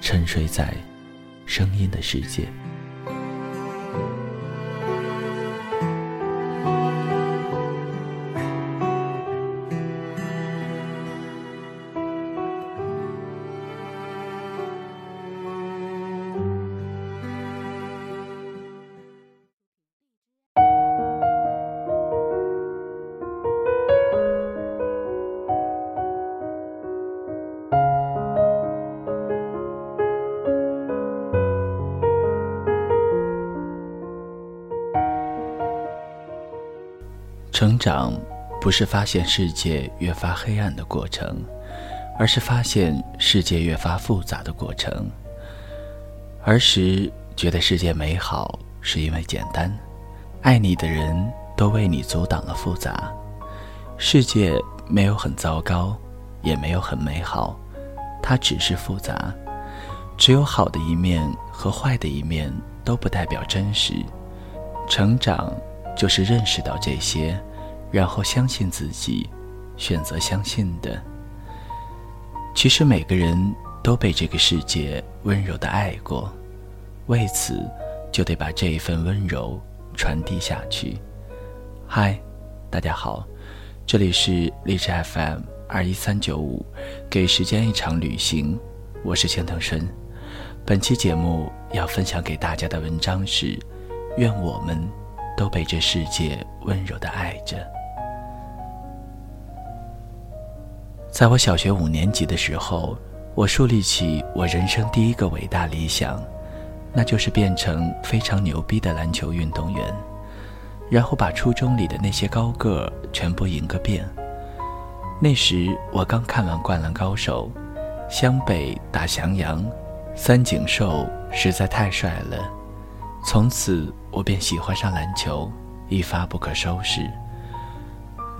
沉睡在声音的世界。成长不是发现世界越发黑暗的过程，而是发现世界越发复杂的过程。儿时觉得世界美好是因为简单，爱你的人都为你阻挡了复杂。世界没有很糟糕，也没有很美好，它只是复杂。只有好的一面和坏的一面都不代表真实。成长就是认识到这些。然后相信自己，选择相信的。其实每个人都被这个世界温柔的爱过，为此就得把这一份温柔传递下去。嗨，大家好，这里是荔枝 FM 二一三九五，给时间一场旅行，我是钱腾顺。本期节目要分享给大家的文章是：愿我们都被这世界温柔的爱着。在我小学五年级的时候，我树立起我人生第一个伟大理想，那就是变成非常牛逼的篮球运动员，然后把初中里的那些高个全部赢个遍。那时我刚看完《灌篮高手》，湘北打翔阳，三井寿实在太帅了，从此我便喜欢上篮球，一发不可收拾。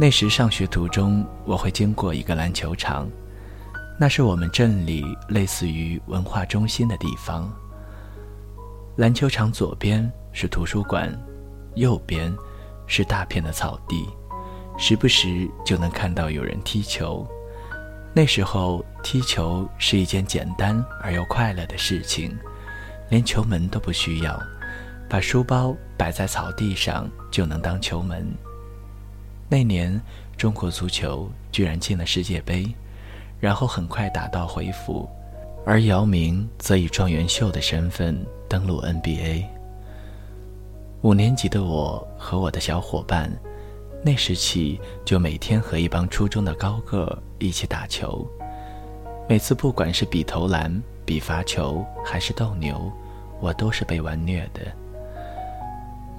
那时上学途中，我会经过一个篮球场，那是我们镇里类似于文化中心的地方。篮球场左边是图书馆，右边是大片的草地，时不时就能看到有人踢球。那时候踢球是一件简单而又快乐的事情，连球门都不需要，把书包摆在草地上就能当球门。那年，中国足球居然进了世界杯，然后很快打道回府，而姚明则以状元秀的身份登陆 NBA。五年级的我和我的小伙伴，那时起就每天和一帮初中的高个一起打球，每次不管是比投篮、比罚球还是斗牛，我都是被玩虐的。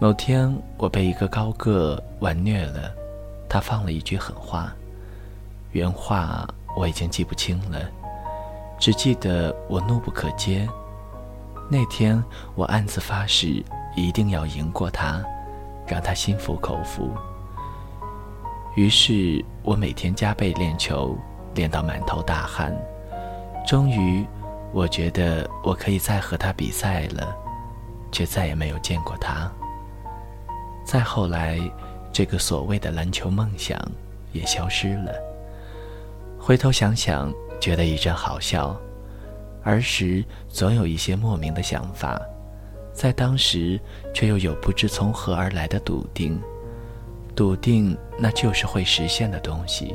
某天，我被一个高个玩虐了。他放了一句狠话，原话我已经记不清了，只记得我怒不可遏。那天我暗自发誓，一定要赢过他，让他心服口服。于是我每天加倍练球，练到满头大汗。终于，我觉得我可以再和他比赛了，却再也没有见过他。再后来。这个所谓的篮球梦想也消失了。回头想想，觉得一阵好笑。儿时总有一些莫名的想法，在当时却又有不知从何而来的笃定，笃定那就是会实现的东西，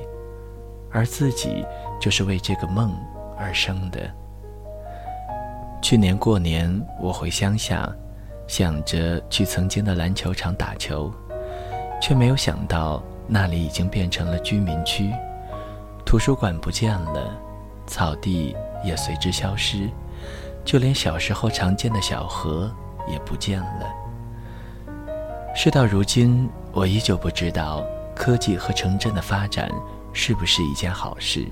而自己就是为这个梦而生的。去年过年，我回乡下，想着去曾经的篮球场打球，却没有想到那里已经变成了居民区，图书馆不见了，草地也随之消失，就连小时候常见的小河也不见了。事到如今，我依旧不知道科技和城镇的发展是不是一件好事，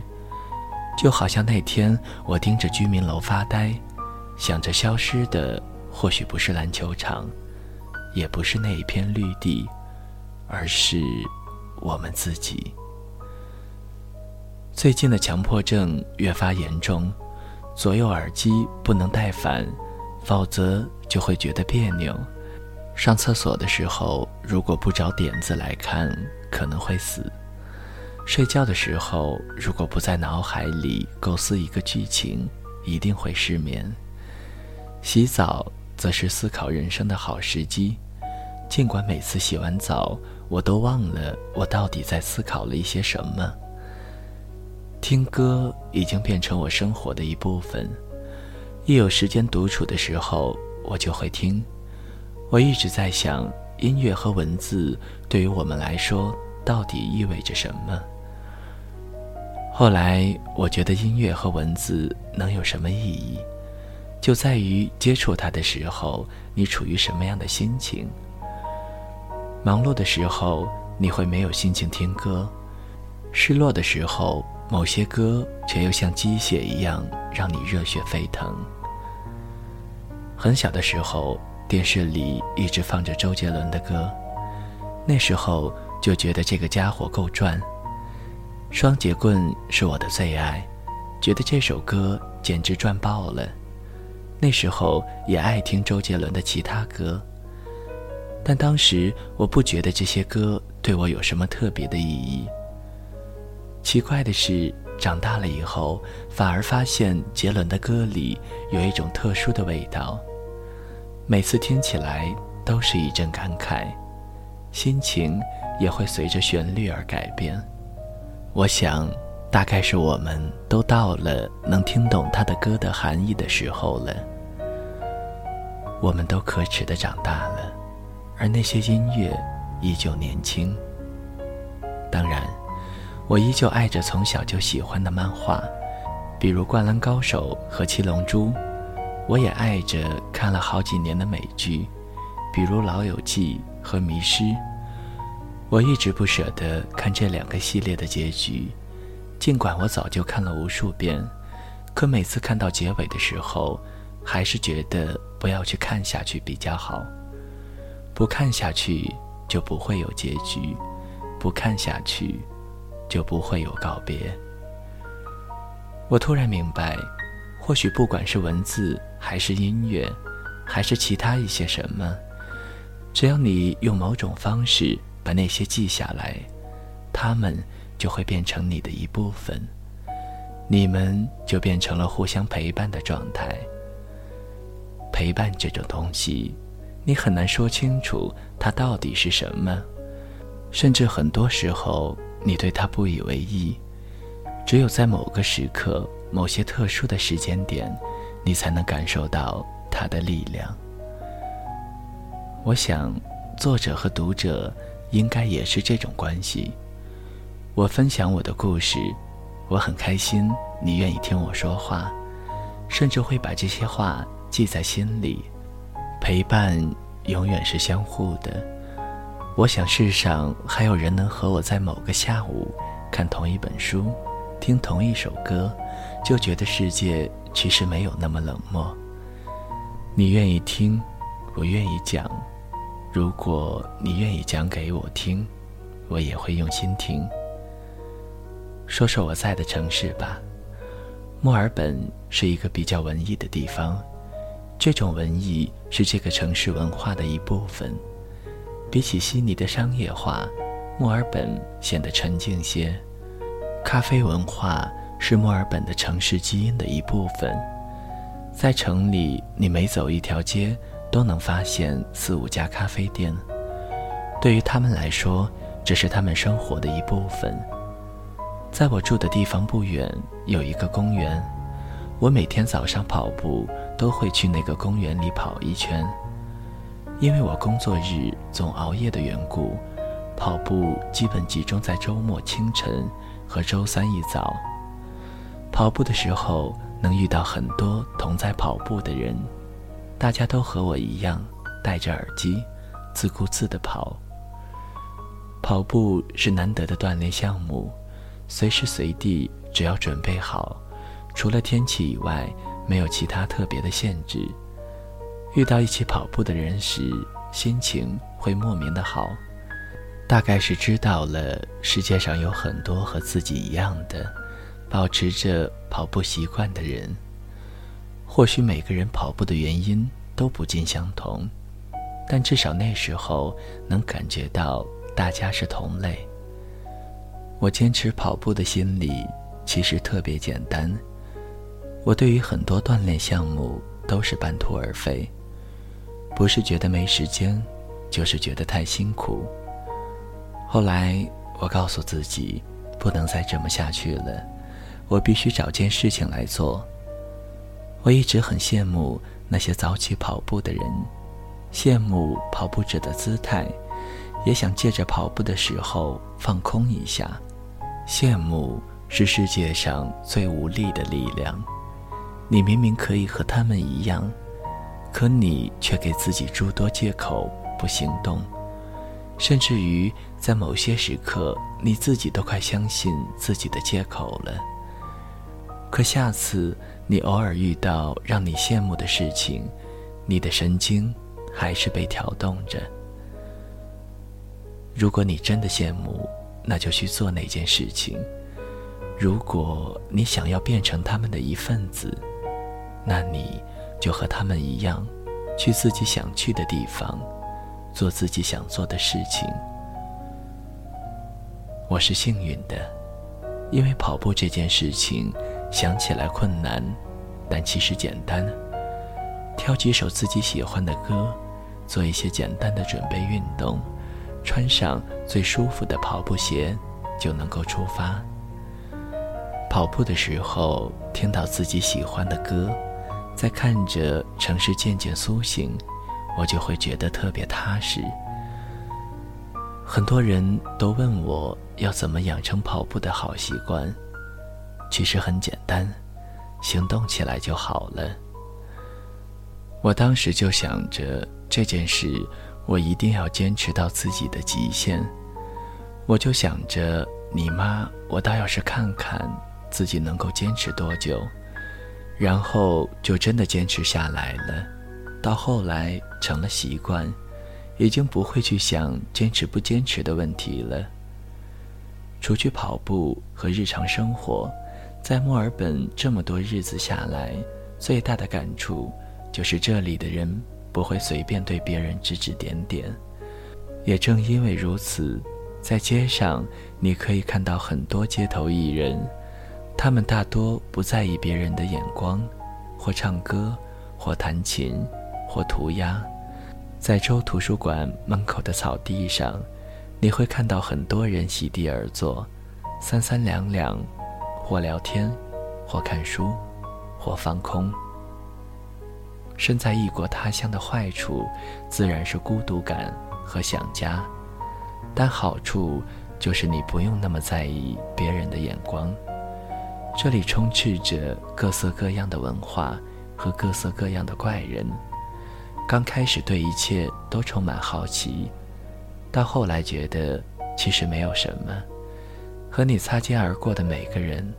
就好像那天我盯着居民楼发呆。想着消失的，或许不是篮球场，也不是那一片绿地，而是我们自己。最近的强迫症越发严重，左右耳机不能戴反，否则就会觉得别扭。上厕所的时候，如果不找点子来看，可能会死。睡觉的时候，如果不在脑海里构思一个剧情，一定会失眠。洗澡则是思考人生的好时机，尽管每次洗完澡，我都忘了我到底在思考了一些什么。听歌已经变成我生活的一部分，一有时间独处的时候，我就会听。我一直在想，音乐和文字对于我们来说到底意味着什么？后来，我觉得音乐和文字能有什么意义？就在于接触它的时候，你处于什么样的心情。忙碌的时候，你会没有心情听歌；失落的时候，某些歌却又像鸡血一样让你热血沸腾。很小的时候，电视里一直放着周杰伦的歌，那时候就觉得这个家伙够赚。双节棍是我的最爱，觉得这首歌简直赚爆了。那时候也爱听周杰伦的其他歌，但当时我不觉得这些歌对我有什么特别的意义。奇怪的是，长大了以后，反而发现杰伦的歌里有一种特殊的味道，每次听起来都是一阵感慨，心情也会随着旋律而改变。我想，大概是我们都到了能听懂他的歌的含义的时候了。我们都可耻的长大了，而那些音乐依旧年轻。当然，我依旧爱着从小就喜欢的漫画，比如《灌篮高手》和《七龙珠》。我也爱着看了好几年的美剧，比如《老友记》和《迷失》。我一直不舍得看这两个系列的结局，尽管我早就看了无数遍，可每次看到结尾的时候，还是觉得。不要去看下去比较好，不看下去就不会有结局，不看下去就不会有告别。我突然明白，或许不管是文字，还是音乐，还是其他一些什么，只要你用某种方式把那些记下来，它们就会变成你的一部分，你们就变成了互相陪伴的状态。陪伴这种东西，你很难说清楚它到底是什么，甚至很多时候你对它不以为意。只有在某个时刻、某些特殊的时间点，你才能感受到它的力量。我想，作者和读者应该也是这种关系。我分享我的故事，我很开心你愿意听我说话，甚至会把这些话。记在心里，陪伴永远是相互的。我想世上还有人能和我在某个下午看同一本书，听同一首歌，就觉得世界其实没有那么冷漠。你愿意听，我愿意讲。如果你愿意讲给我听，我也会用心听。说说我在的城市吧，墨尔本是一个比较文艺的地方。这种文艺是这个城市文化的一部分。比起悉尼的商业化，墨尔本显得沉静些。咖啡文化是墨尔本的城市基因的一部分。在城里，你每走一条街，都能发现四五家咖啡店。对于他们来说，这是他们生活的一部分。在我住的地方不远，有一个公园。我每天早上跑步都会去那个公园里跑一圈。因为我工作日总熬夜的缘故，跑步基本集中在周末清晨和周三一早。跑步的时候能遇到很多同在跑步的人，大家都和我一样戴着耳机，自顾自地跑。跑步是难得的锻炼项目，随时随地只要准备好，除了天气以外，没有其他特别的限制。遇到一起跑步的人时，心情会莫名的好，大概是知道了世界上有很多和自己一样的，保持着跑步习惯的人。或许每个人跑步的原因都不尽相同，但至少那时候能感觉到大家是同类。我坚持跑步的心理其实特别简单，我对于很多锻炼项目都是半途而废。不是觉得没时间，就是觉得太辛苦。后来我告诉自己，不能再这么下去了，我必须找件事情来做。我一直很羡慕那些早起跑步的人，羡慕跑步者的姿态，也想借着跑步的时候放空一下。羡慕是世界上最无力的力量，你明明可以和他们一样。可你却给自己诸多借口不行动，甚至于在某些时刻，你自己都快相信自己的借口了。可下次你偶尔遇到让你羡慕的事情，你的神经还是被挑动着。如果你真的羡慕，那就去做那件事情；如果你想要变成他们的一份子，那你。就和他们一样，去自己想去的地方，做自己想做的事情。我是幸运的，因为跑步这件事情想起来困难，但其实简单。挑几首自己喜欢的歌，做一些简单的准备运动，穿上最舒服的跑步鞋，就能够出发。跑步的时候，听到自己喜欢的歌。在看着城市渐渐苏醒，我就会觉得特别踏实。很多人都问我要怎么养成跑步的好习惯，其实很简单，行动起来就好了。我当时就想着这件事，我一定要坚持到自己的极限。我就想着，你妈，我倒要是看看自己能够坚持多久。然后就真的坚持下来了，到后来成了习惯，已经不会去想坚持不坚持的问题了。除去跑步和日常生活，在墨尔本这么多日子下来，最大的感触就是这里的人不会随便对别人指指点点。也正因为如此，在街上你可以看到很多街头艺人。他们大多不在意别人的眼光，或唱歌，或弹琴，或涂鸦。在州图书馆门口的草地上，你会看到很多人席地而坐，三三两两，或聊天，或看书，或放空。身在异国他乡的坏处，自然是孤独感和想家，但好处就是你不用那么在意别人的眼光。这里充斥着各色各样的文化和各色各样的怪人。刚开始对一切都充满好奇，到后来觉得其实没有什么。和你擦肩而过的每个人，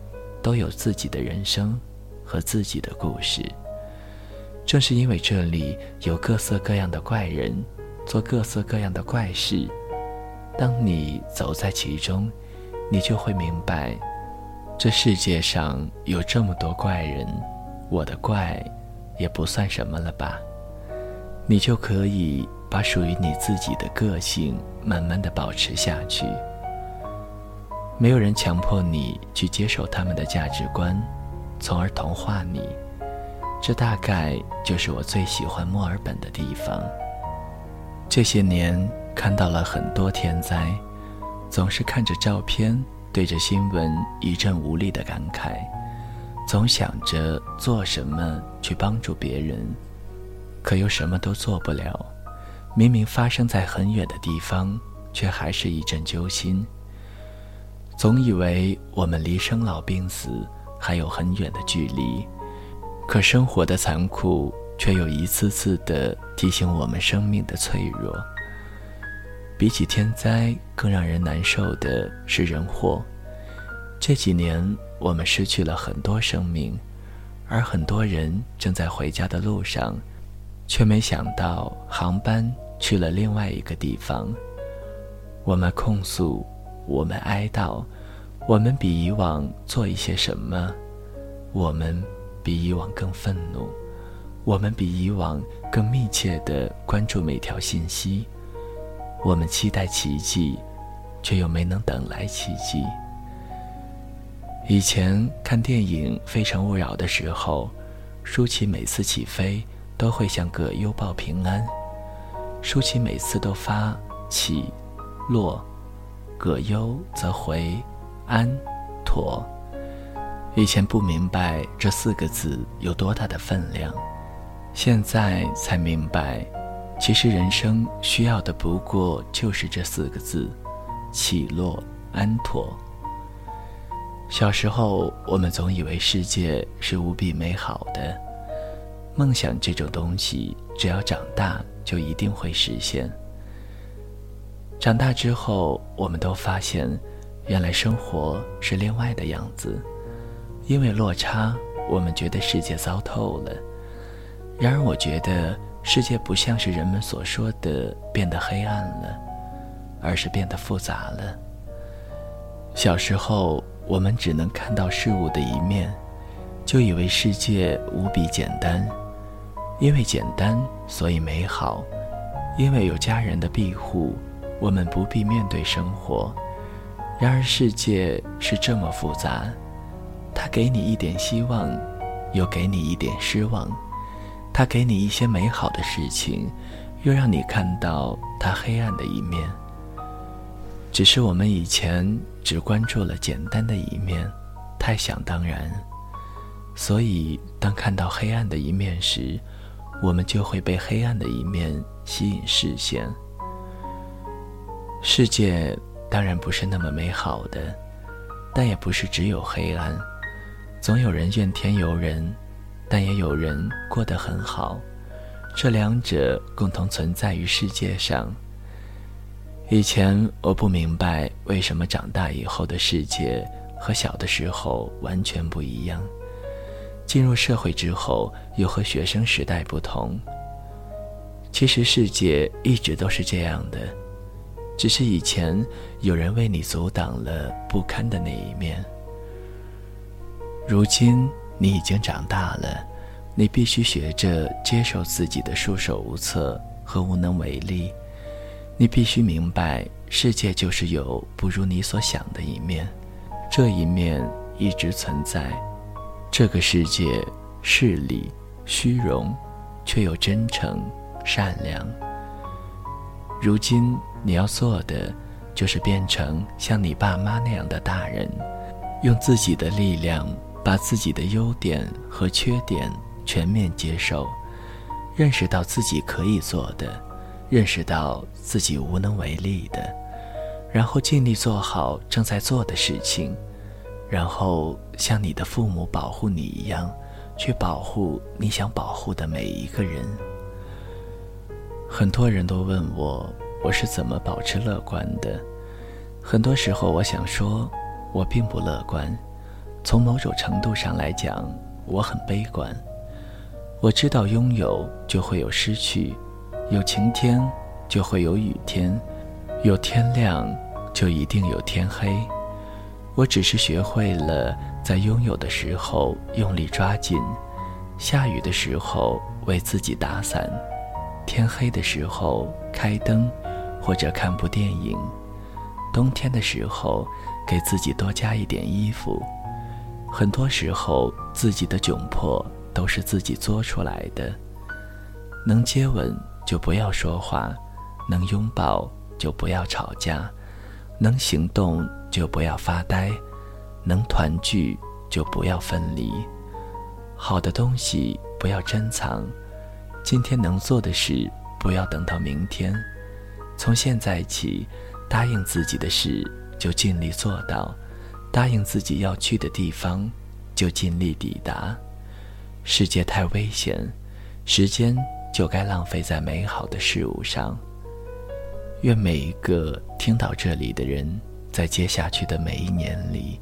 都有自己的人生和自己的故事。正是因为这里有各色各样的怪人，做各色各样的怪事，当你走在其中，你就会明白。这世界上有这么多怪人，我的怪也不算什么了吧？你就可以把属于你自己的个性慢慢的保持下去。没有人强迫你去接受他们的价值观，从而同化你。这大概就是我最喜欢墨尔本的地方。这些年看到了很多天灾，总是看着照片。对着新闻一阵无力的感慨，总想着做什么去帮助别人，可又什么都做不了。明明发生在很远的地方，却还是一阵揪心。总以为我们离生老病死还有很远的距离，可生活的残酷却又一次次的提醒我们生命的脆弱。比起天灾，更让人难受的是人祸。这几年，我们失去了很多生命，而很多人正在回家的路上，却没想到航班去了另外一个地方。我们控诉，我们哀悼，我们比以往做一些什么？我们比以往更愤怒，我们比以往更密切地关注每条信息。我们期待奇迹，却又没能等来奇迹。以前看电影《非诚勿扰》的时候，舒淇每次起飞都会向葛优报平安。舒淇每次都发起落，葛优则回安妥。以前不明白这四个字有多大的分量，现在才明白。其实人生需要的不过就是这四个字：起落安妥。小时候，我们总以为世界是无比美好的，梦想这种东西，只要长大就一定会实现。长大之后，我们都发现，原来生活是另外的样子。因为落差，我们觉得世界糟透了。然而，我觉得。世界不像是人们所说的变得黑暗了，而是变得复杂了。小时候，我们只能看到事物的一面，就以为世界无比简单。因为简单，所以美好；因为有家人的庇护，我们不必面对生活。然而，世界是这么复杂，它给你一点希望，又给你一点失望。他给你一些美好的事情，又让你看到他黑暗的一面。只是我们以前只关注了简单的一面，太想当然，所以当看到黑暗的一面时，我们就会被黑暗的一面吸引视线。世界当然不是那么美好的，但也不是只有黑暗，总有人怨天尤人。但也有人过得很好，这两者共同存在于世界上。以前我不明白为什么长大以后的世界和小的时候完全不一样，进入社会之后又和学生时代不同。其实世界一直都是这样的，只是以前有人为你阻挡了不堪的那一面，如今。你已经长大了，你必须学着接受自己的束手无策和无能为力。你必须明白，世界就是有不如你所想的一面，这一面一直存在。这个世界势利、虚荣，却又真诚、善良。如今你要做的，就是变成像你爸妈那样的大人，用自己的力量。把自己的优点和缺点全面接受，认识到自己可以做的，认识到自己无能为力的，然后尽力做好正在做的事情，然后像你的父母保护你一样，去保护你想保护的每一个人。很多人都问我，我是怎么保持乐观的？很多时候，我想说，我并不乐观。从某种程度上来讲，我很悲观。我知道拥有就会有失去，有晴天就会有雨天，有天亮就一定有天黑。我只是学会了在拥有的时候用力抓紧，下雨的时候为自己打伞，天黑的时候开灯或者看部电影，冬天的时候给自己多加一点衣服。很多时候，自己的窘迫都是自己作出来的。能接吻就不要说话，能拥抱就不要吵架，能行动就不要发呆，能团聚就不要分离。好的东西不要珍藏，今天能做的事不要等到明天。从现在起，答应自己的事就尽力做到，答应自己要去的地方就尽力抵达。世界太危险，时间就该浪费在美好的事物上。愿每一个听到这里的人，在接下去的每一年里，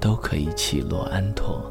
都可以起落安妥。